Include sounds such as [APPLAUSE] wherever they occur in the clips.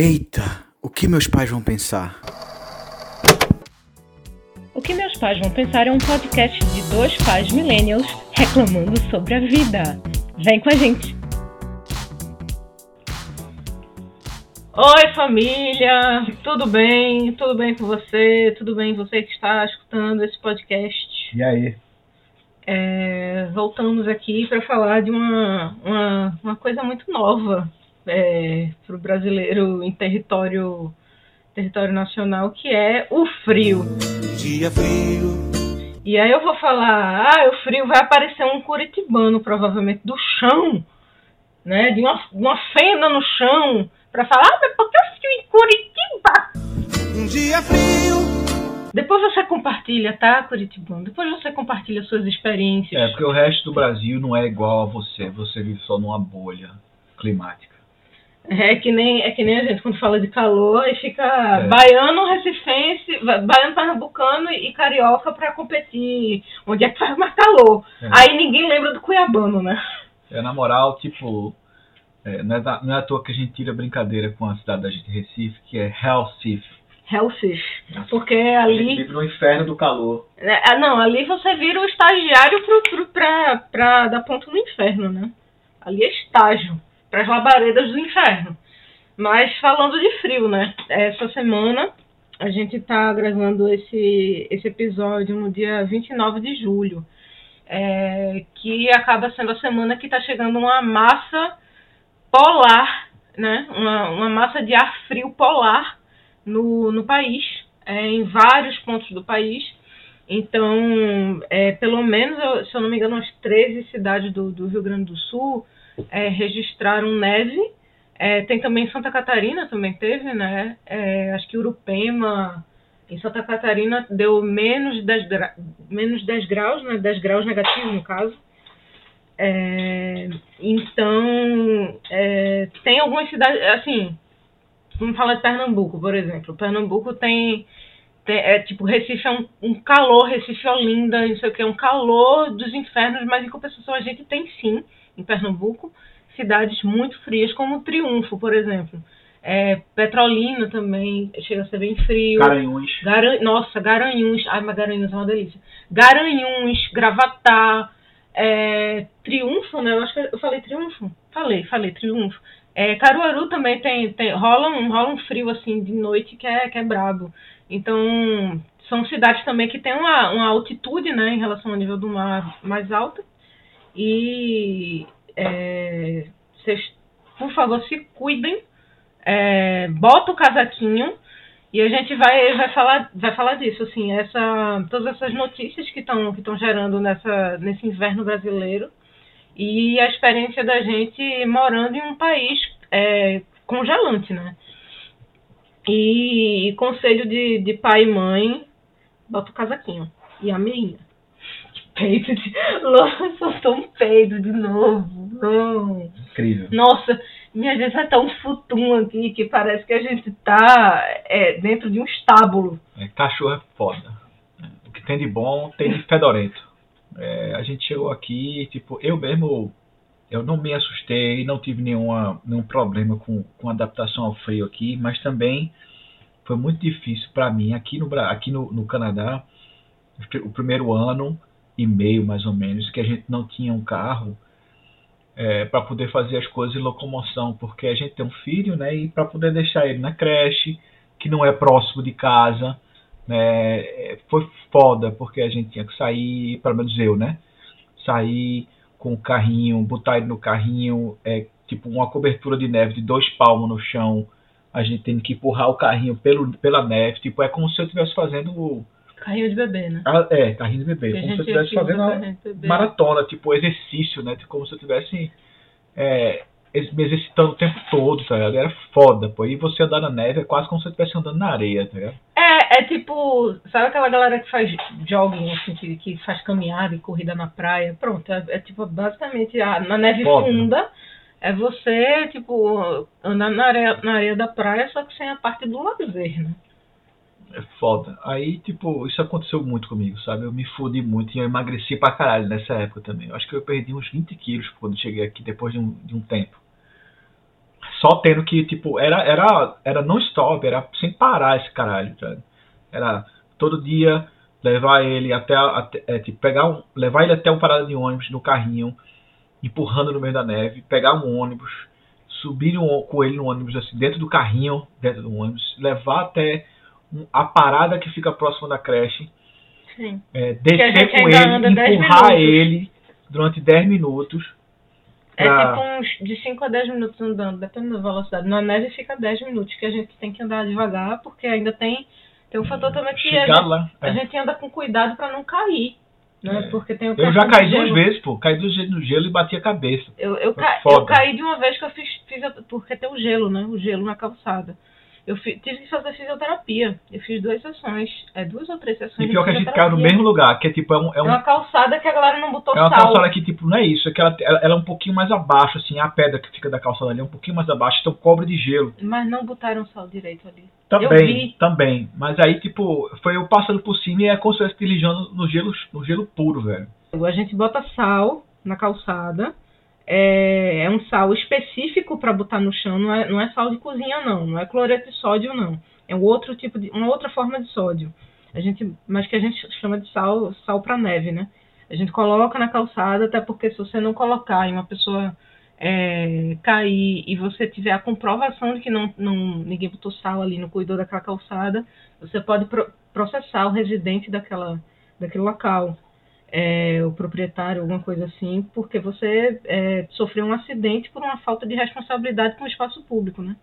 Eita, o que meus pais vão pensar? O que meus pais vão pensar é um podcast de dois pais millennials reclamando sobre a vida. Vem com a gente! Oi família, tudo bem? Tudo bem com você? Tudo bem você que está escutando esse podcast? E aí? É, voltamos aqui para falar de uma, uma, uma, coisa muito nova é, para o brasileiro em território, território nacional, que é o frio. Dia frio. E aí eu vou falar, ah, o frio vai aparecer um curitibano, provavelmente, do chão, né? De uma, uma fenda no chão para falar, ah, mas por que frio em Curitiba? Um dia frio. Depois você compartilha, tá, Curitibano? Depois você compartilha suas experiências. É, porque o resto do Brasil não é igual a você. Você vive só numa bolha climática. É que nem, é que nem a gente quando fala de calor e fica é. baiano, recifense, baiano, pernambucano e carioca para competir. Onde é que faz mais calor? É. Aí ninguém lembra do cuiabano, né? É, na moral, tipo, é, não, é da, não é à toa que a gente tira brincadeira com a cidade da gente, Recife, que é Recife. Recife. Porque ali. A gente vive no inferno do calor. É, é, não, ali você vira o estagiário pro, pro, pra, pra dar ponto no inferno, né? Ali é estágio. Para as labaredas do inferno. Mas falando de frio, né? Essa semana a gente tá gravando esse, esse episódio no dia 29 de julho. É, que acaba sendo a semana que está chegando uma massa polar, né? Uma, uma massa de ar frio polar no, no país, é, em vários pontos do país. Então, é, pelo menos, se eu não me engano, as 13 cidades do, do Rio Grande do Sul é, registraram neve. É, tem também Santa Catarina, também teve, né? É, acho que Urupema, em Santa Catarina, deu menos 10, gra menos 10 graus, né? 10 graus negativos, no caso. É, então, é, tem algumas cidades, assim, vamos falar de Pernambuco, por exemplo. Pernambuco tem, é tipo, Recife é um, um calor, Recife é Olinda, não sei o que, é um calor dos infernos, mas em compensação a gente tem sim, em Pernambuco, cidades muito frias, como Triunfo, por exemplo. É, Petrolina também chega a ser bem frio. Garanhuns. Garan... Nossa, Garanhuns. Ai, mas Garanhuns é uma delícia. Garanhuns, Gravatá, é, Triunfo, né? Eu acho que eu falei Triunfo. Falei, falei Triunfo. É, Caruaru também tem, tem rola, um, rola um frio assim de noite que é, que é brabo. Então, são cidades também que têm uma, uma altitude, né, em relação ao nível do mar mais alta. E é, vocês, por favor, se cuidem. É, bota o casaquinho e a gente vai, vai, falar, vai falar disso, assim, essa, todas essas notícias que estão que gerando nessa, nesse inverno brasileiro e a experiência da gente morando em um país é, congelante, né? E, e, conselho de, de pai e mãe, bota o casaquinho e a meinha. Peito de. Nossa, soltou um peido de novo. Não. Incrível. Nossa, minha gente vai estar um futum aqui que parece que a gente tá é, dentro de um estábulo. É, cachorro é foda. O que tem de bom tem de fedorento. É, a gente chegou aqui, tipo, eu mesmo eu não me assustei, não tive nenhuma, nenhum problema com, com adaptação ao frio aqui, mas também foi muito difícil para mim aqui no, aqui no, no Canadá, o primeiro ano e meio mais ou menos, que a gente não tinha um carro é, para poder fazer as coisas de locomoção, porque a gente tem um filho, né, e para poder deixar ele na creche, que não é próximo de casa, né, foi foda, porque a gente tinha que sair, pelo menos eu, né, sair com o carrinho, botar ele no carrinho, é tipo uma cobertura de neve de dois palmos no chão, a gente tem que empurrar o carrinho pelo, pela neve, tipo, é como se eu estivesse fazendo Carrinho de bebê, né? Ah, é, carrinho de bebê. como se eu estivesse fazendo uma maratona, tipo, exercício, né? Tipo, como se eu estivesse é, me exercitando o tempo todo, tá ligado? Era foda, pô. E você andar na neve é quase como se você estivesse andando na areia, tá ligado? É, é tipo, sabe aquela galera que faz jogging, assim, que, que faz caminhada e corrida na praia? Pronto, é, é tipo, basicamente, a, na neve foda. funda, é você, tipo, andar na areia, na areia da praia, só que sem a parte do lazer, né? É foda. Aí, tipo, isso aconteceu muito comigo, sabe? Eu me fudi muito e eu emagreci pra caralho nessa época também. Eu acho que eu perdi uns 20 quilos quando cheguei aqui depois de um, de um tempo. só tendo que, tipo, era, era, era non-stop, era sem parar esse caralho, tá? Era todo dia levar ele até, até é, tipo, pegar um, levar ele até uma parada de ônibus no carrinho, empurrando no meio da neve, pegar um ônibus, subir um, com ele no ônibus, assim, dentro do carrinho, dentro do ônibus, levar até a parada que fica próxima da creche, é, a descer com ele, anda 10 empurrar ele durante 10 minutos. É pra- tipo uns de 5 a 10 minutos andando, dependendo da velocidade. Na neve fica 10 minutos, que a gente tem que andar devagar, porque ainda tem, tem um fator também que a gente, lá. a é. gente anda com cuidado pra não cair. Né? É. Porque tem o Eu já do caí duas gelo. vezes, pô. Caí duas vezes no gelo e bati a cabeça. Eu, eu, ca... eu caí de uma vez que eu fiz, fiz porque tem o gelo, né? O gelo na calçada. Eu tive que fazer fisioterapia. Eu fiz duas sessões, é duas ou três sessões. E pior que a gente caiu no mesmo lugar, que é tipo, é um, é É um uma calçada que a galera não botou É uma sal. calçada que, tipo, não é isso, é que ela, ela, é um pouquinho mais abaixo, assim, a pedra que fica da calçada ali é um pouquinho mais abaixo, então cobre de gelo. Mas não botaram sal direito ali. Também, também. Mas aí, tipo, foi eu passando por cima e é como se estivesse no gelo, no gelo puro, velho. A gente bota sal na calçada. É, é um sal específico para botar no chão, não é, não é sal de cozinha, não. Não é cloreto de sódio, não. É um outro tipo de, uma outra forma de sódio. A gente, mas que a gente chama de sal, sal para neve, né? A gente coloca na calçada, até porque se você não colocar e uma pessoa é, cair e você tiver a comprovação de que não, não, ninguém botou sal ali, não cuidou daquela calçada, você pode pro- processar o residente daquela, daquele local é, o proprietário, alguma coisa assim, porque você é, sofreu um acidente por uma falta de responsabilidade com o espaço público, né?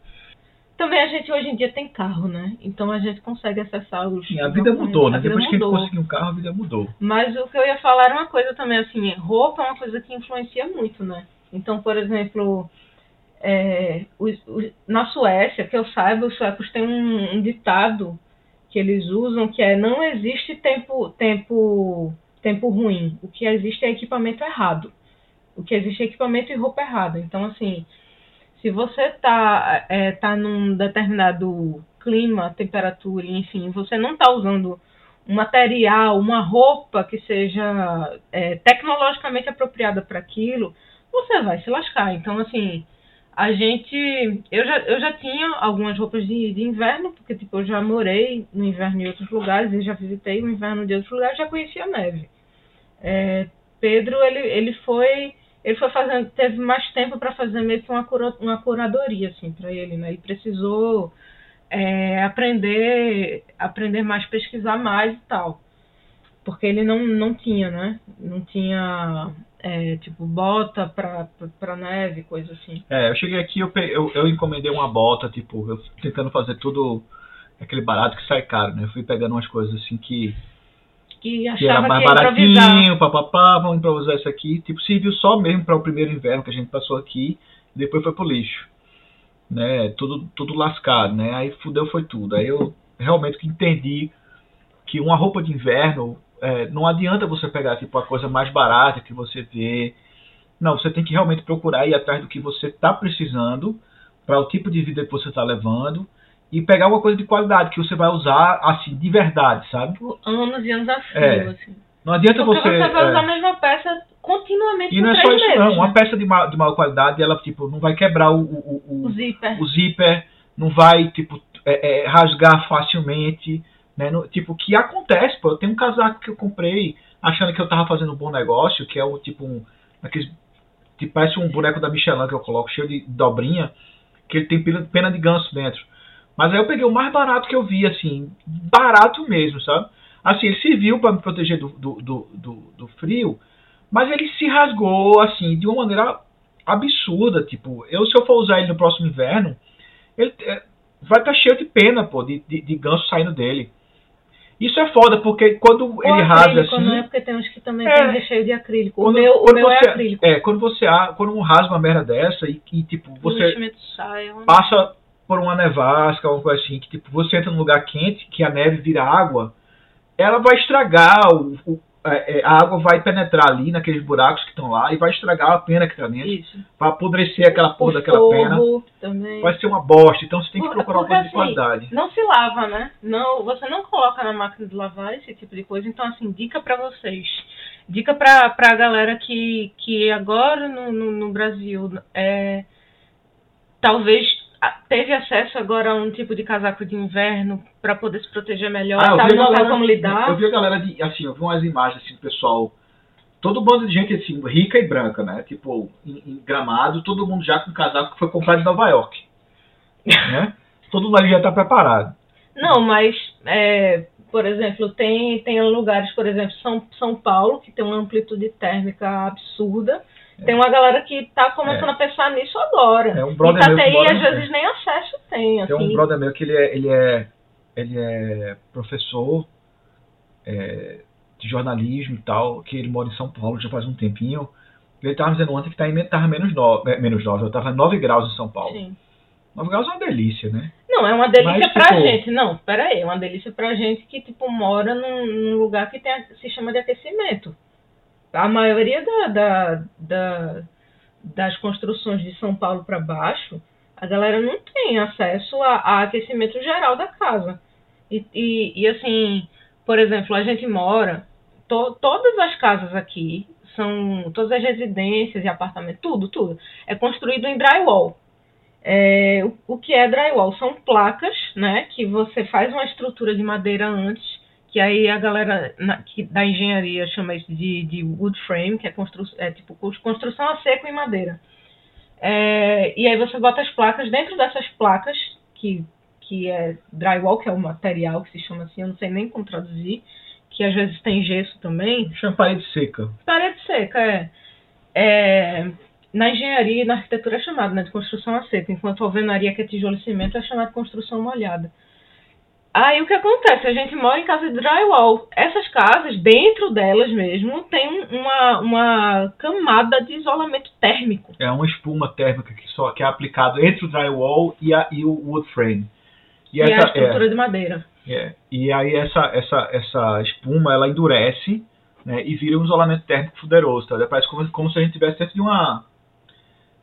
Também a gente hoje em dia tem carro, né? Então a gente consegue acessar os. Sim, a vida mudou, né? Vida Depois que a gente mudou. conseguiu um carro, a vida mudou. Mas o que eu ia falar era uma coisa também, assim, roupa é uma coisa que influencia muito, né? Então, por exemplo, é, o, o- na Suécia, que eu saiba, os suecos têm um, um ditado que eles usam que é não existe tempo, tempo, tempo ruim. O que existe é equipamento errado. O que existe é equipamento e roupa errada. Então, assim, se você tá, é, tá num determinado clima, temperatura, enfim, você não tá usando um material, uma roupa que seja é, tecnologicamente apropriada para aquilo, você vai se lascar. Então, assim, a gente. Eu já, eu já tinha algumas roupas de, de inverno, porque tipo, eu já morei no inverno em outros lugares, e já visitei o inverno de outros lugares, já conhecia a neve. É, Pedro, ele, ele foi. Ele foi fazendo, teve mais tempo para fazer meio que uma, cura, uma curadoria, assim, para ele, né? Ele precisou é, aprender, aprender mais, pesquisar mais e tal. Porque ele não, não tinha, né? Não tinha, é, tipo, bota pra, pra neve, coisa assim. É, eu cheguei aqui, eu, eu, eu encomendei uma bota, tipo, eu tentando fazer tudo aquele barato que sai caro, né? Eu fui pegando umas coisas assim que, Que que era achava mais que baratinho, papapá, vamos improvisar isso aqui. Tipo, serviu só mesmo para o primeiro inverno que a gente passou aqui, e depois foi pro lixo. Né? Tudo, tudo lascado, né? Aí fudeu foi tudo. Aí eu realmente que entendi que uma roupa de inverno é, não adianta você pegar tipo a coisa mais barata que você vê. Não, você tem que realmente procurar ir atrás do que você está precisando para o tipo de vida que você está levando e pegar uma coisa de qualidade que você vai usar assim de verdade, sabe? Anos e anos a fio, É. assim. Não adianta Porque você. você, vai é, usar a mesma peça continuamente e não é só isso, meses, não. né? Uma peça de, ma de maior qualidade, ela tipo não vai quebrar o, o, o, O zíper. o zíper, não vai tipo é, é, rasgar facilmente, né? No- tipo que acontece, pô. Eu tenho um casaco que eu comprei achando que eu tava fazendo um bom negócio, que é um tipo um aqueles que parece um boneco da Michelin que eu coloco cheio de dobrinha, que ele tem pena de ganso dentro. Mas aí eu peguei o mais barato que eu vi, assim, barato mesmo, sabe? Assim, ele serviu para me proteger do, do, do, do, frio, mas ele se rasgou, assim, de uma maneira absurda. Tipo, eu se eu for usar ele no próximo inverno, ele é, vai estar cheio de pena, pô, de, de, de ganso saindo dele. Isso é foda, porque quando ele rasga assim. não é porque tem uns que também É. tem recheio de acrílico. O Quando- meu, o meu é você- acrílico. É, quando você a- quando um rasga uma merda dessa e, e, tipo, O você é passa por uma nevasca, alguma coisa assim, que tipo, você entra num lugar quente, que a neve vira água, ela vai estragar, o, o- é, é, a água vai penetrar ali naqueles buracos que estão lá e vai estragar a pena que tá dentro, Isso. vai apodrecer aquela porra o daquela pena, também. vai ser uma bosta, então você tem que procurar uma coisa de assim, qualidade. Não se lava, né? Não, você não coloca na máquina de lavar esse tipo de coisa. Então, assim, dica pra vocês. Dica pra, pra galera que, que agora no, no, no Brasil é, talvez teve acesso agora a um tipo de casaco de inverno para poder se proteger melhor, Ah, sabe? a Não galera- como lidar. Eu vi a galera de, assim, eu vi umas imagens assim, do pessoal, todo bando de gente assim, rica e branca, né? Tipo, em, em gramado, todo mundo já com casaco que foi comprado em Nova York. [LAUGHS] né? Todo mundo ali já tá preparado. Não, mas, é, por exemplo, tem, tem lugares, por exemplo, São, São Paulo, que tem uma amplitude térmica absurda. Tem uma galera que tá começando É. a pensar nisso agora. É um brother meu Itateí, mora às no- vezes, nem acesso tem, assim. Tem um brother meu que ele é, ele é, ele é professor é, de jornalismo e tal, que ele mora em São Paulo já faz um tempinho. Ele tava dizendo ontem que tá em, tava menos 9, menos 9, eu tava 9 graus em São Paulo. Sim. 9 graus é uma delícia, né? Não, é uma delícia Mas, pra tipo- gente. Não, pera aí, é uma delícia pra gente que, tipo, mora num, num lugar que tem se chama de aquecimento. A maioria da, da, da- das construções de São Paulo pra baixo, a galera não tem acesso a, a aquecimento geral da casa. E, e, e, assim, por exemplo, a gente mora, to, todas as casas aqui são, todas as residências e apartamentos, tudo, tudo, é construído em drywall. É, o, o que é drywall? São placas, né? Que você faz uma estrutura de madeira antes, que aí a galera na- que, da engenharia chama isso de, de wood frame, que é, constru, é tipo cons- construção a seco em madeira. É, e aí você bota as placas dentro dessas placas, que, que é drywall, que é o material que se chama assim, eu não sei nem como traduzir, que às vezes tem gesso também. Chama parede seca. Parede seca, é. É, Na engenharia e na arquitetura é chamado né, de construção a seco, enquanto a alvenaria, que é tijolo e cimento, é chamado de construção molhada. Aí o que acontece? A gente mora em casa de drywall. Essas casas, dentro delas mesmo, tem um- uma, uma camada de isolamento térmico. É uma espuma térmica que, só, que é aplicado entre o drywall e, a, e o wood frame. E, E, é a essa, estrutura de madeira. é, é. e aí essa, essa, essa espuma ela endurece né, e vira um isolamento térmico poderoso. Tá? Parece como, como se a gente estivesse dentro de uma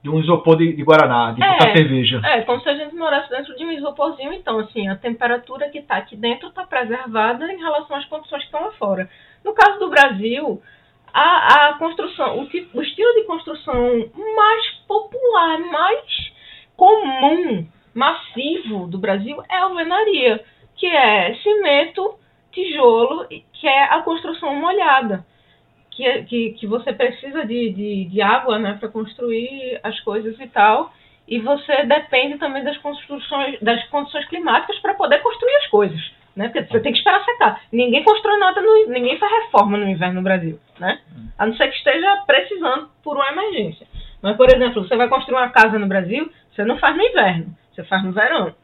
de um isopor de, de Guaraná, de É. cerveja. É, como se a gente morasse dentro de um isoporzinho, então, assim, a temperatura que está aqui dentro está preservada em relação às condições que estão lá fora. No caso do Brasil, a, a construção, o, tipo, o estilo de construção mais popular, mais comum, massivo do Brasil é a alvenaria, que é cimento, tijolo, que é a construção molhada que, que, que você precisa de, de, de água né, para construir as coisas e tal. E você depende também das construções, das condições climáticas para poder construir as coisas. Né? Porque você tem que esperar secar. Ninguém constrói nada, no, ninguém faz reforma no inverno no Brasil. Né? A não ser que esteja precisando por uma emergência. Mas, por exemplo, você vai construir uma casa no Brasil, você não faz no inverno, você faz no verão.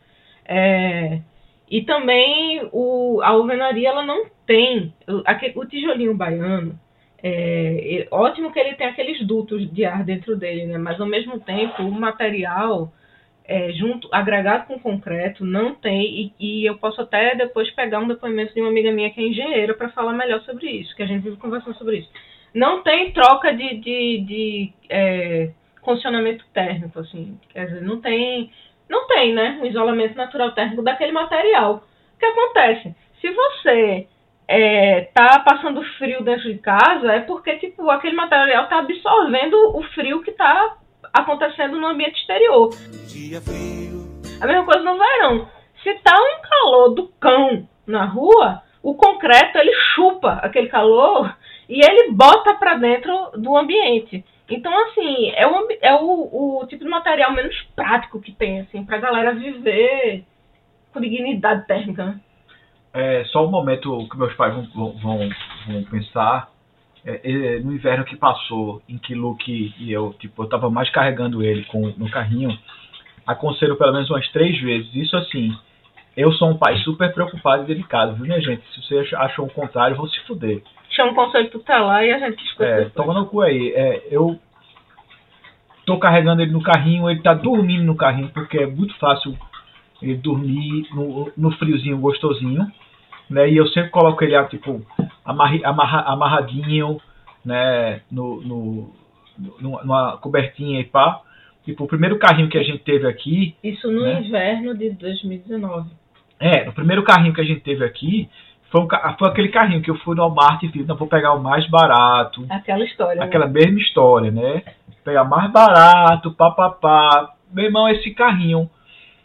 É, e também o, a alvenaria ela não tem. O, o tijolinho baiano, é ótimo que ele tem aqueles dutos de ar dentro dele, né? Mas ao mesmo tempo o material é, junto, agregado com concreto, não tem, e, e eu posso até depois pegar um depoimento de uma amiga minha que é engenheira para falar melhor sobre isso, que a gente vive conversando sobre isso. Não tem troca de, de, de é, condicionamento térmico, assim, quer dizer, não tem, não tem, né, um isolamento natural térmico daquele material. O que acontece? Se você é, tá passando frio dentro de casa, é porque tipo, aquele material está absorvendo o frio que está acontecendo no ambiente exterior. A mesma coisa no verão. Se tá um calor do cão na rua, o concreto ele chupa aquele calor e ele bota para dentro do ambiente. Então, assim, é, o, é o, o tipo de material menos prático que tem, assim, pra galera viver com dignidade térmica? É só um momento que meus pais vão, vão, vão, vão pensar. É, é, no inverno que passou, em que Luke e eu, tipo, eu tava mais carregando ele com, no carrinho, aconselho pelo menos umas três vezes. Isso assim, eu sou um pai super preocupado e delicado, viu, minha gente? Se você ach- achou o contrário, vou se fuder. Chama o conselho tutelar e a gente escuta É, toma no cu aí. É, eu tô carregando ele no carrinho, ele tá dormindo no carrinho, porque é muito fácil ele dormir no, no friozinho gostosinho, né? E eu sempre coloco ele, ah, tipo, amarri, amarra, amarradinho, né? No, no, numa cobertinha e pá. Tipo, o primeiro carrinho que a gente teve aqui, Isso no né? inverno de 2019. é, no primeiro carrinho que a gente teve aqui, foi, um ca- foi aquele carrinho que eu fui no Walmart e fiz, não, vou pegar o mais barato, Aquela história. né? aquela mesma história, né? Pegar mais barato, papapá, meu irmão, esse carrinho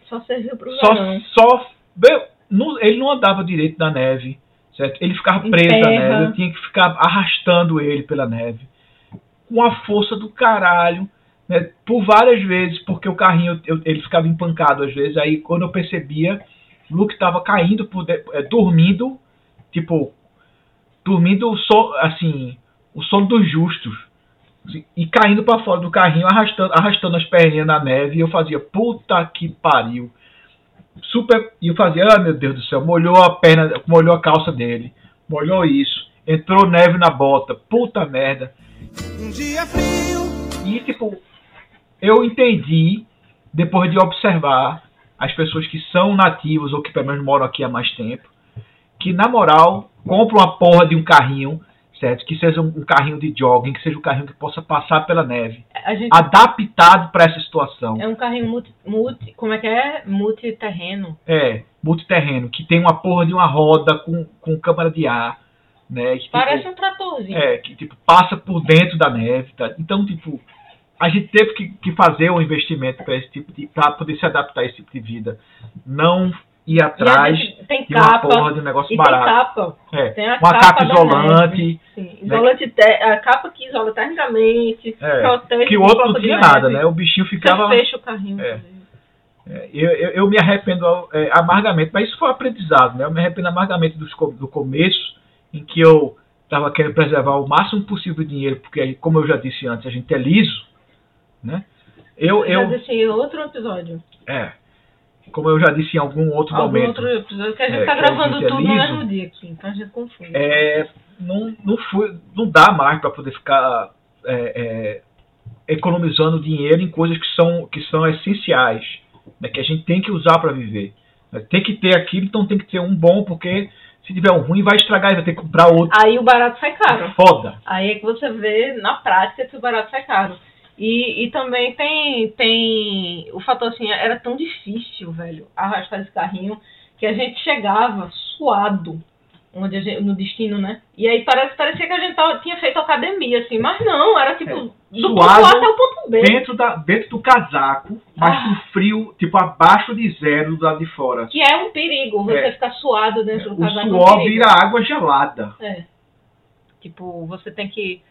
Só serviu pro só, verão. só meu, não- ele não andava direito na neve, certo? Ele ficava preso na neve, eu tinha que ficar arrastando ele pela neve, com a força do caralho, né? Por várias vezes, porque o carrinho eu- ele ficava empancado às vezes, aí quando eu percebia, o Luke estava caindo, por de- é, dormindo, tipo, dormindo o so, assim, o sono dos justos. assim, E caindo para fora do carrinho, arrastando, arrastando as perninhas na neve, e eu fazia, puta que pariu super. E fazia, ah meu Deus do céu, molhou a perna, molhou a calça dele, molhou isso, entrou neve na bota, puta merda. Um dia frio, E tipo, eu entendi, depois de observar as pessoas que são nativos ou que pelo menos moram aqui há mais tempo, que na moral, compra uma porra de um carrinho, certo? Que seja um um carrinho de jogging, que seja um carrinho que possa passar pela neve, gente adaptado para essa situação. é um carrinho multi, multi. Como é que é? Multiterreno. É, multiterreno, que tem uma porra de uma roda com, com câmara de ar, né? Que, tipo, Parece um tratorzinho. É, que tipo, passa por dentro da neve, tá? Então, tipo, a gente teve que, que fazer um investimento para esse tipo de. para poder se adaptar a esse tipo de vida. Não ir E atrás tem de uma porra de um negócio E tem barato. capa. É, Tem uma capa capa isolante. Sim, isolante te- a capa que isola tecnicamente, É, protege que o do outro não tinha nada, né? O bichinho ficava. Você fecha o carrinho. É. É, Eu, eu, eu me arrependo é, amargamente, mas isso foi um aprendizado, né? Eu me arrependo amargamente co- do começo, em que eu estava querendo preservar o máximo possível de dinheiro, porque, como eu já disse antes, a gente é liso, né? Eu, Eu disse em outro episódio. é, como eu já disse em algum outro Algum momento, outro episódio que a gente É, tá que gravando é tudo no mesmo dia aqui, então a gente confunde. é, não, não, fui, não dá mais para poder ficar é, é, economizando dinheiro em coisas que são, que são essenciais, né, que a gente tem que usar para viver. né. Tem que ter aquilo, então tem que ter um bom, porque se tiver um ruim vai estragar e vai ter que comprar outro. Aí o barato sai caro. Foda. Aí é que você vê na prática que o barato sai caro. E, e também tem, tem o fator assim, era tão difícil, velho, arrastar esse carrinho, que a gente chegava suado onde gente, no destino, né? E aí parece, parecia que a gente tava, tinha feito academia, assim, mas não, era tipo É, do ponto A até o ponto B. Dentro, da, dentro do casaco, mas Ah. com frio, tipo, abaixo de zero do lado de fora. Que é um perigo, você É. ficar suado dentro do O casaco. é um suor vira água gelada. É. Tipo, você tem que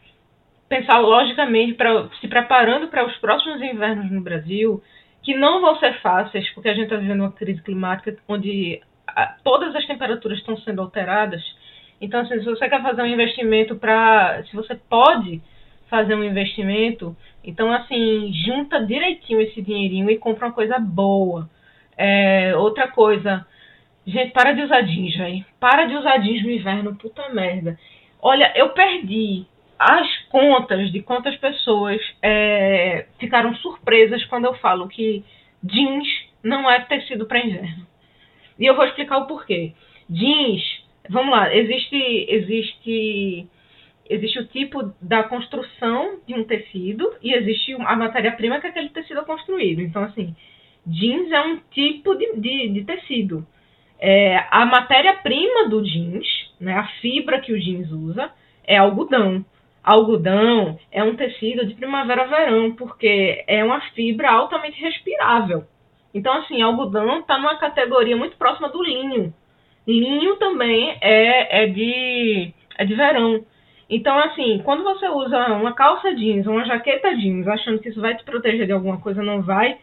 pensar logicamente para se preparando para os próximos invernos no Brasil, que não vão ser fáceis, porque a gente está vivendo uma crise climática onde ah, todas as temperaturas estão sendo alteradas. Então, assim, se você quer fazer um investimento para, se você pode fazer um investimento, então assim, junta direitinho esse dinheirinho e compra uma coisa boa. É, outra coisa, gente, para de usar jeans, velho. Para de usar jeans no inverno, puta merda. Olha, eu perdi as contas de quantas pessoas é, ficaram surpresas quando eu falo que jeans não é tecido para inverno. E eu vou explicar o porquê. Jeans, vamos lá, existe, existe, existe o tipo da construção de um tecido e existe a matéria-prima que aquele tecido é construído. Então, assim, jeans é um tipo de, de, de tecido. É, a matéria-prima do jeans, né, a fibra que o jeans usa, é algodão. Algodão é um tecido de primavera-verão, porque é uma fibra altamente respirável. Então, assim, algodão está numa categoria muito próxima do linho. Linho também é, é, de, é de verão. Então, assim, quando você usa uma calça jeans, uma jaqueta jeans, achando que isso vai te proteger de alguma coisa, não vai,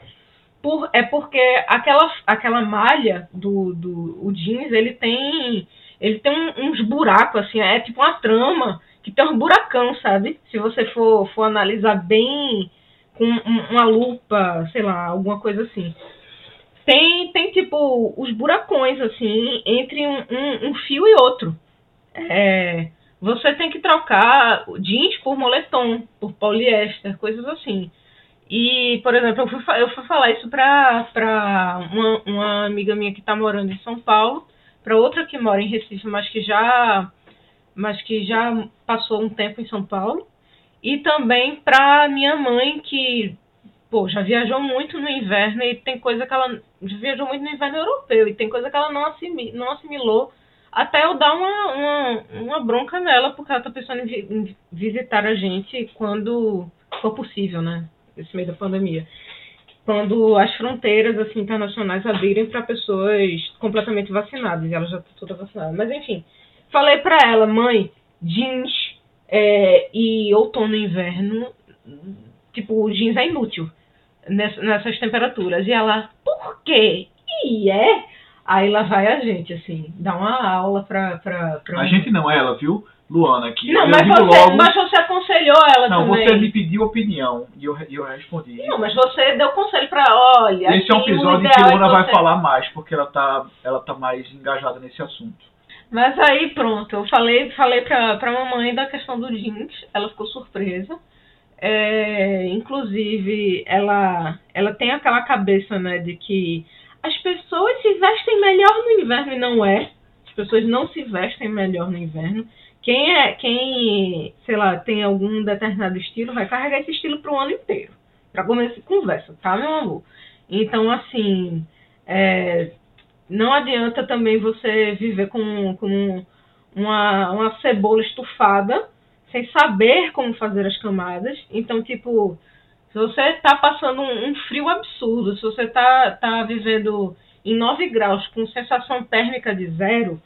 por, é porque aquela, aquela malha do, do o jeans, ele tem ele tem uns buracos, assim, é tipo uma trama que tem um buracão, sabe? Se você for, for analisar bem com um- uma lupa, sei lá, alguma coisa assim. Tem, tem tipo, os buracões, assim, entre um, um, um fio e outro. É, você tem que trocar jeans por moletom, por poliéster, coisas assim. E, por exemplo, eu fui, eu fui falar isso pra, pra uma, uma amiga minha que tá morando em São Paulo, pra outra que mora em Recife, mas que já mas que já passou um tempo em São Paulo, e também pra minha mãe que pô, já viajou muito no inverno e tem coisa que ela já viajou muito no inverno europeu e tem coisa que ela não, não assimilou até eu dar uma, uma, uma bronca nela porque ela tá pensando em, em visitar a gente quando for possível, né? Nesse meio da pandemia. quando as fronteiras assim internacionais abrirem para pessoas completamente vacinadas, e ela já está toda vacinada. Mas enfim, falei para ela, mãe, jeans é, e outono e inverno, tipo, o jeans é inútil ness- nessas temperaturas. E ela, por quê? E é? Aí lá vai a gente, assim, dar uma aula pra. pra, pra... A gente não, ela, viu? Luana aqui. Não, mas você, logo, mas você aconselhou ela não, também. você me pediu opinião e eu, eu respondi. Não, mas você deu conselho pra, olha. Esse é um episódio que é Luana vai você- falar mais, porque ela tá, ela tá mais engajada nesse assunto. Mas aí pronto, eu falei, falei pra, pra mamãe da questão do jeans, ela ficou surpresa. É, inclusive, ela, ela tem aquela cabeça, né, de que as pessoas se vestem melhor no inverno e não é. As pessoas não se vestem melhor no inverno. Quem é, quem, sei lá, tem algum determinado estilo, vai carregar esse estilo pro ano inteiro. Pra começar de conversa, tá, meu amor? Então, assim, é, não adianta também você viver com, com uma, uma cebola estufada sem saber como fazer as camadas. Então, tipo, se você tá passando um, um frio absurdo, se você tá, tá vivendo em 9 graus com sensação térmica de zero,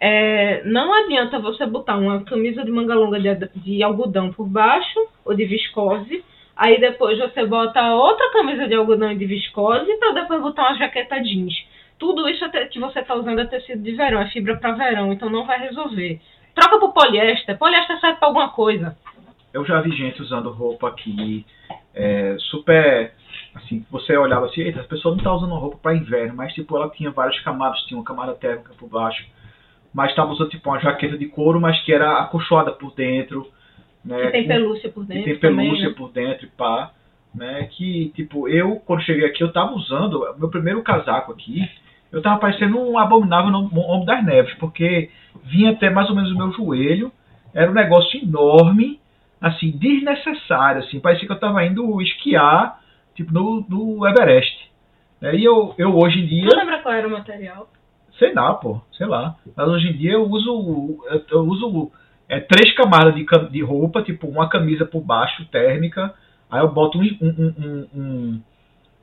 é, não adianta você botar uma camisa de manga longa de, de algodão por baixo ou de viscose. Aí depois você bota outra camisa de algodão e de viscose para depois botar uma jaqueta jeans. Tudo isso é que você está usando é tecido de verão, é fibra para verão, então não vai resolver. Troca por poliéster. Poliéster serve para alguma coisa. Eu já vi gente usando roupa aqui é, super. Assim, você olhava assim, eita, a pessoa não tá usando roupa para inverno, mas tipo, ela tinha várias camadas, tinha uma camada térmica por baixo, mas estava usando tipo uma jaqueta de couro, mas que era acolchoada por dentro. Né, Que tem pelúcia por que dentro. tem também, pelúcia né? por dentro e pá. Né, que tipo, eu, quando cheguei aqui, eu tava usando meu primeiro casaco aqui, eu tava parecendo um abominável no- homem das neves, porque vinha até mais ou menos o meu joelho, era um negócio enorme, assim, desnecessário, assim, parecia que eu tava indo esquiar, tipo, no, no Everest. Né, E eu, eu hoje em dia, Tu lembra qual era o material? sei lá, pô, sei lá. Mas hoje em dia eu uso, eu, eu uso é, três camadas de, de roupa, tipo uma camisa por baixo, térmica. Aí eu boto um, um, um- um-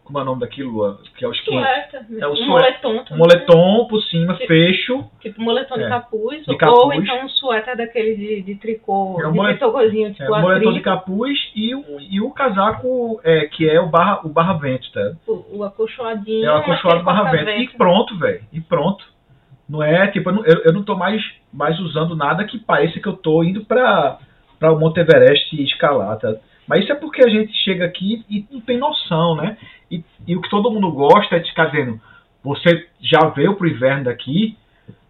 como é o nome daquilo, que é o skin, Suéter. É o um sué- moletom um também. moletom por cima, Tipo- fecho. Tipo moletom de É, capuz, de Ou capuz. então um suéter daquele de, de tricô, É um de mole- tricôzinho, tipo É, a moletom de capuz e, o- e o casaco é, que é o barra, o barra vento, tá? o, o acolchoadinho. É o acolchoado barra vento. E corta-vento. pronto, velho. E pronto. Não é, tipo, eu não, eu, eu não tô mais, mais usando nada que pareça que eu tô indo pra, pra o Monte Everest escalar, tá? Mas isso é porque a gente chega aqui e não tem noção, né? E, e o que todo mundo gosta é de ficar dizendo, você já veio pro inverno daqui,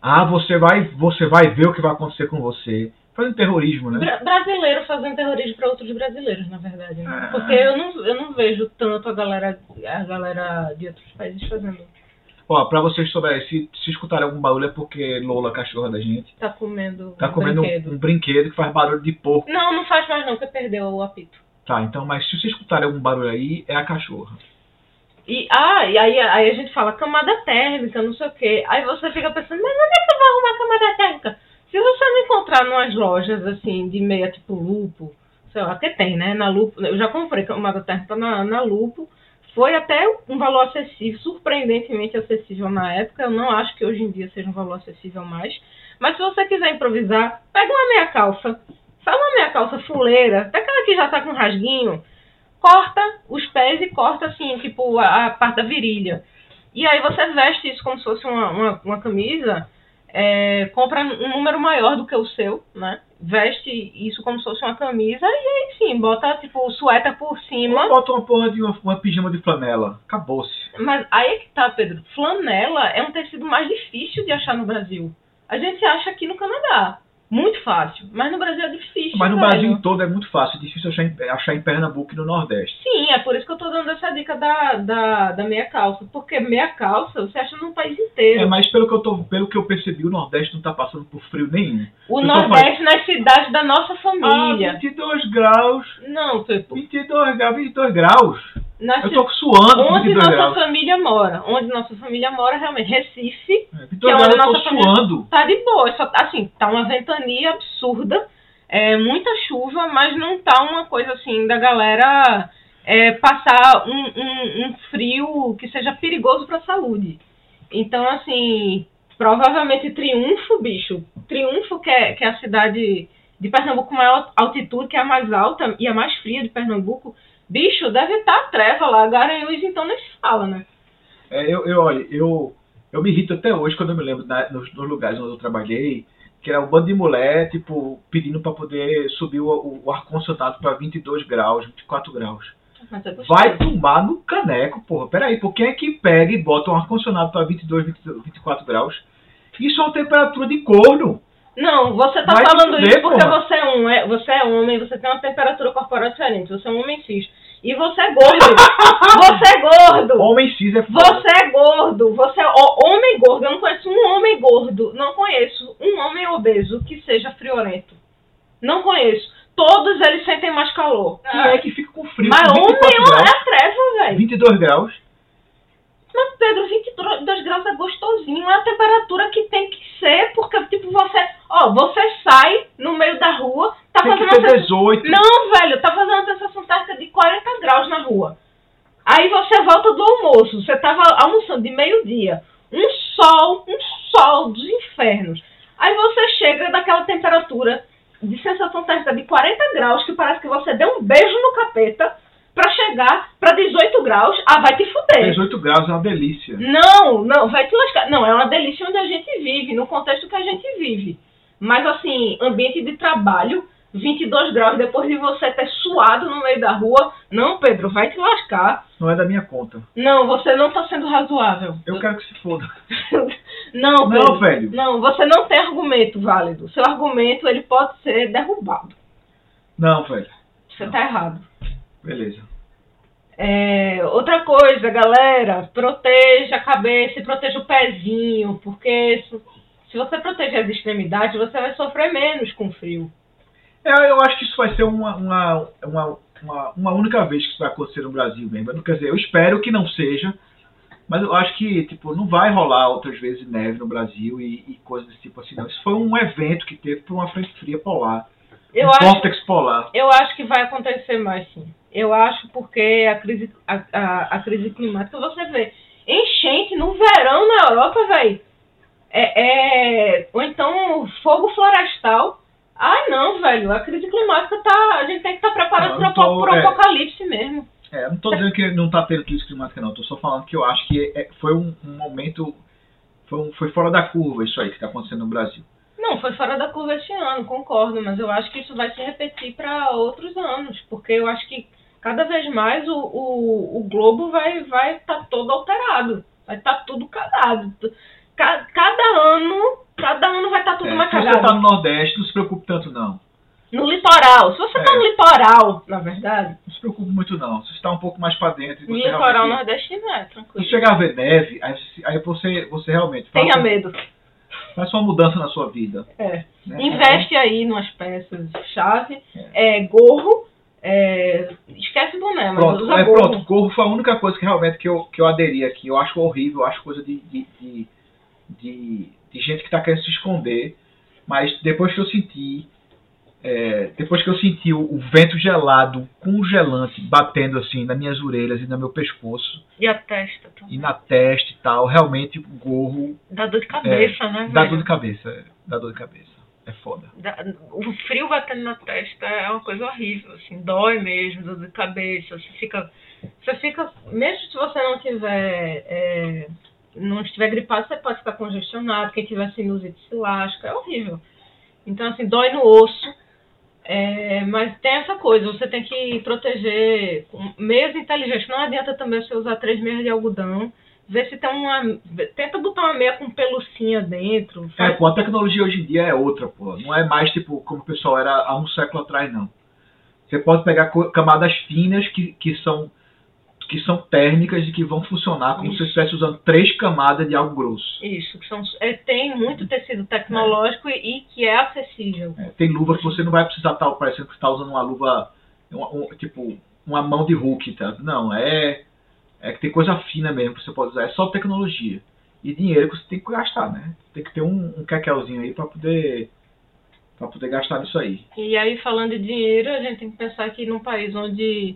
ah, você vai, você vai ver o que vai acontecer com você. Fazendo terrorismo, né? Bra- brasileiro fazendo terrorismo para outros brasileiros, na verdade. Né? Ah. Porque eu não, eu não vejo tanto a galera, a galera de outros países fazendo. Ó, pra vocês souberem, se, se escutarem algum barulho é porque Lola, a cachorra da gente, Tá comendo tá um comendo um- brinquedo. um brinquedo que faz barulho de porco. Não, não faz mais não, porque perdeu o apito. Tá, então, mas se vocês escutarem algum barulho aí, é a cachorra. E, ah, e aí, aí a gente fala camada térmica, não sei o quê. Aí você fica pensando, mas onde é que eu vou arrumar camada térmica? Se você não encontrar numas lojas assim, de meia tipo lupo, sei lá, que tem, né? Na lupo, eu já comprei camada térmica na, na lupo. Foi até um valor acessível, surpreendentemente acessível na época. Eu não acho que hoje em dia seja um valor acessível mais. Mas se você quiser improvisar, pega uma meia calça. Faz uma meia calça fuleira, até aquela que já tá com rasguinho corta os pés e corta assim, tipo, a, a parte da virilha. E aí você veste isso como se fosse uma, uma, uma camisa, é, compra um número maior do que o seu, né? Veste isso como se fosse uma camisa e aí sim, bota tipo o suéter por Ou cima. bota uma porra de uma, uma pijama de flanela. Acabou-se. Mas aí é que tá, Pedro. Flanela é um tecido mais difícil de achar no Brasil. A gente acha aqui no Canadá. Muito fácil. Mas no Brasil é difícil. Mas no velho. Brasil todo é muito fácil. É difícil achar em, achar em Pernambuco e no Nordeste. Sim, é por isso que eu tô dando essa dica da, da, da meia calça. Porque meia calça você acha no país inteiro. É, mas pelo que eu, tô, pelo que eu percebi, o Nordeste não tá passando por frio nenhum. o eu Nordeste nas cidades da nossa Ah, família. 22 graus. Não, Pepo. 22 graus, 22 graus. Na Eu tô suando Onde 22 nossa família mora. Onde nossa família mora, realmente. Recife, É, 22 que é onde nossa família- suando. tá de boa. Só, assim, tá uma ventania absurda. É muita chuva, mas não tá uma coisa assim da galera é, passar um, um, um frio que seja perigoso para a saúde. Então, assim, provavelmente Triunfo, bicho. Triunfo, que é, que é a cidade de Pernambuco com maior altitude, que é a mais alta e a mais fria de Pernambuco. Bicho, deve estar a treva lá. Garanhuns, então, nem se fala, né? É, eu, eu, olha, eu, eu me irrito até hoje quando eu me lembro na, nos, nos, lugares onde eu trabalhei, que era um bando de mulher, tipo, pedindo para poder subir o, o ar-condicionado para 22 graus, 24 graus. É Vai tomar no caneco, porra. Peraí, por quem é que pega e bota um ar-condicionado para 22, 22, 24 graus? Isso é uma temperatura de corno. Não, você tá Vai falando fuder, isso porque porra. você é, um, é, você é homem, você tem uma temperatura corporal diferente, você é um homem cis. E você é gordo. [LAUGHS] você é gordo. Homem cis é foda. Você é gordo. Você é ó, homem gordo. Eu não conheço um homem gordo. Não conheço um homem obeso que seja friorento. Não conheço. Todos eles sentem mais calor. Quem é que fica com frio? Mas homem 24 é graus, a treva, velho. 22 graus. Mas, Pedro, 22 graus é gostosinho. É a temperatura que tem que ser, porque, tipo, você. Ó, você sai no meio da rua, tá Tem fazendo que ter sensação. 18. Não, velho, tá fazendo uma sensação térmica de 40 graus na rua. Aí você volta do almoço, você tava almoçando de meio-dia. Um sol, um sol dos infernos. Aí você chega daquela temperatura de sensação térmica de 40 graus, que parece que você deu um beijo no capeta, pra chegar pra 18 graus. Ah, vai te fuder. 18 graus é uma delícia. Não, não, vai te lascar. Não, é uma delícia onde a gente vive, no contexto que a gente vive. Mas assim, ambiente de trabalho, 22 graus depois de você ter suado no meio da rua. Não, Pedro, vai te lascar. Não é da minha conta. Não, você não tá sendo razoável. Eu quero que se foda. [LAUGHS] não, Pedro. Não, velho. Não, você não tem argumento válido. Seu argumento, ele pode ser derrubado. Não, velho. Você tá errado. Beleza. É, outra coisa, galera, proteja a cabeça e proteja o pezinho, porque se, se você proteger as extremidades, você vai sofrer menos com frio. É, eu acho que isso vai ser uma, uma, uma, uma, uma única vez que isso vai acontecer no Brasil mesmo. Quer dizer, eu espero que não seja, mas eu acho que tipo, não vai rolar outras vezes neve no Brasil e, e coisas desse tipo assim, não. Isso foi um evento que teve por uma frente fria polar. Eu um acho, polar. eu acho que vai acontecer mais sim. Eu acho porque a crise, a, a, a crise climática, você vê, enchente no verão na Europa, velho. É, é, ou então fogo florestal. Ah, não, velho. A crise climática tá. A gente tem que estar preparado Não, para o é. apocalipse mesmo. É, eu não tô dizendo que não tá tendo crise climática, não. Tô só falando que eu acho que é- foi um, um momento. Foi, um- foi fora da curva isso aí que tá acontecendo no Brasil. Não, foi fora da curva esse ano, concordo, mas eu acho que isso vai se repetir para outros anos, porque eu acho que cada vez mais o, o, o globo vai estar vai tá todo alterado, vai estar tudo cagado. Ca- Cada ano, cada ano vai estar tudo É, mais se você cagado. tá no Nordeste, não se preocupe tanto, não. No litoral, se você tá É. no litoral, na verdade, Não se preocupe muito, não. Se você está um pouco mais pra dentro no litoral nordestino é Se tranquilo. chegar a ver neve, aí, você- aí você, você realmente Tenha medo. faz uma mudança na sua vida. É. né? Investe aí nas peças chave, é, gorro, é, esquece boné, mas Pronto, usa é, gorro. pronto, gorro foi a única coisa que realmente que eu, que eu aderi aqui. Eu acho horrível, eu acho coisa de, de, de, de, de gente que tá querendo se esconder. Mas depois que eu senti, é, depois que eu senti o, o vento gelado, congelante, batendo assim nas minhas orelhas e no meu pescoço, E a testa também. e na testa e tal, realmente o gorro Dá dor de cabeça, né? dá velho? dor de cabeça. é, Dá dor de cabeça. É foda. O frio batendo na testa é uma coisa horrível, assim, dói mesmo, dor de cabeça. Você fica. Você fica. Mesmo se você não tiver. é, não estiver gripado, você pode ficar congestionado. Quem tiver sinusite se lasca. É horrível. Então, assim, dói no osso. É, mas tem essa coisa, você tem que proteger meias inteligentes. Não adianta também você usar três meias de algodão. Vê se tem uma. Tenta botar uma meia com pelucinha dentro. É, pô, a tecnologia hoje em dia é outra, pô. Não é mais tipo como o pessoal era há um século atrás, não. Você pode pegar camadas finas que, que são que são térmicas e que vão funcionar como se você estivesse usando três camadas de algo grosso. Isso, que são, é, tem muito tecido tecnológico e, e que é acessível. É, tem luva que você não vai precisar estar parecendo que está usando uma luva, uma- um- tipo, uma mão de Hulk, tá? Não, é, é que tem coisa fina mesmo que você pode usar. É só tecnologia. E dinheiro que você tem que gastar, né? Tem que ter um, um quequelzinho aí para poder, pra poder gastar nisso aí. E aí, falando de dinheiro, a gente tem que pensar que num país onde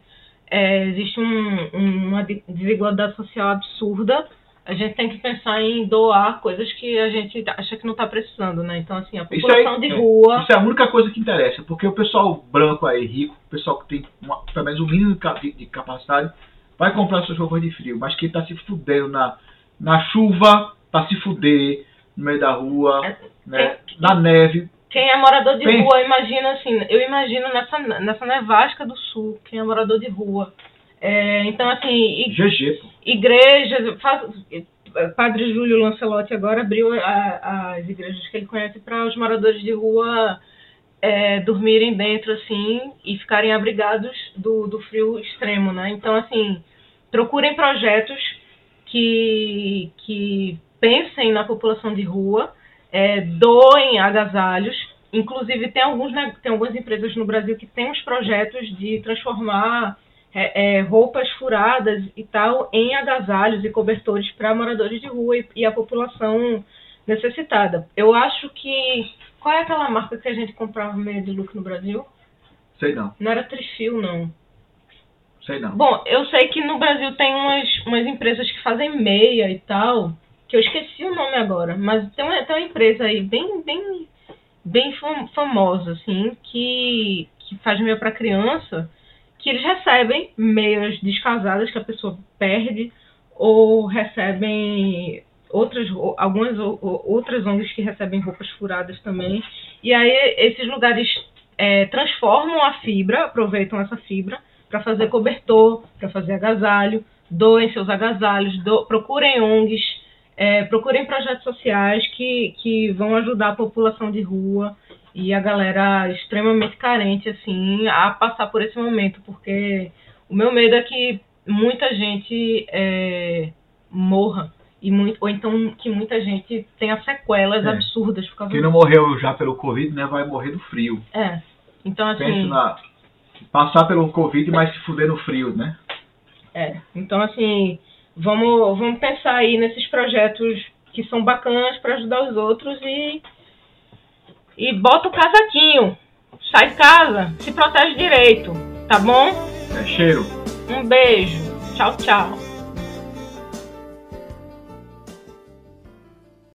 é, existe um, um, uma desigualdade social absurda, a gente tem que pensar em doar coisas que a gente acha que não está precisando, né? Então, assim, a população aí, de rua. Isso é a única coisa que interessa, porque o pessoal branco aí, rico, o pessoal que tem uma, pelo menos um mínimo de capacidade, vai comprar suas roupas de frio, mas quem está se fudendo na, na chuva, para se fuder no meio da rua, é, né? na neve. Quem é morador de rua, imagina assim, eu imagino nessa, nessa nevasca do sul, quem é morador de rua. É, então, assim, GG, igrejas, faz, Padre Júlio Lancelotti agora abriu a, as igrejas que ele conhece para os moradores de rua é, dormirem dentro, assim, e ficarem abrigados do, do frio extremo, né? Então, assim, procurem projetos que, que pensem na população de rua, é, doem agasalhos. Inclusive, tem, alguns, né, tem algumas empresas no Brasil que têm os projetos de transformar é, é, roupas furadas e tal em agasalhos e cobertores para moradores de rua e, e, a população necessitada. Eu acho que. Qual é aquela marca que a gente comprava meia de look no Brasil? Sei não. Não era Trifil, não. Sei não. Bom, eu sei que no Brasil tem umas, umas empresas que fazem meia e tal, que eu esqueci o nome agora, mas tem uma, tem uma empresa aí bem, bem, bem famosa, assim, que, que faz meia para criança que eles recebem meias descasadas que a pessoa perde ou recebem outras algumas outras ONGs que recebem roupas furadas também e aí esses lugares é, transformam a fibra aproveitam essa fibra para fazer cobertor para fazer agasalho doem seus agasalhos do, procurem ONGs é, procurem projetos sociais que, que vão ajudar a população de rua e a galera extremamente carente, assim, a passar por esse momento, porque o meu medo é que muita gente é, morra. E muito, ou então que muita gente tenha sequelas é. absurdas por causa Quem não morreu já pelo Covid, né, vai morrer do frio. É. Então, assim. Penso na. Passar pelo Covid, mas se fuder no frio, né? É. Então, assim, vamos, vamos pensar aí nesses projetos que são bacanas para ajudar os outros e e bota o casaquinho. Sai de casa, se protege direito, tá bom? É cheiro. Um beijo. Tchau, tchau.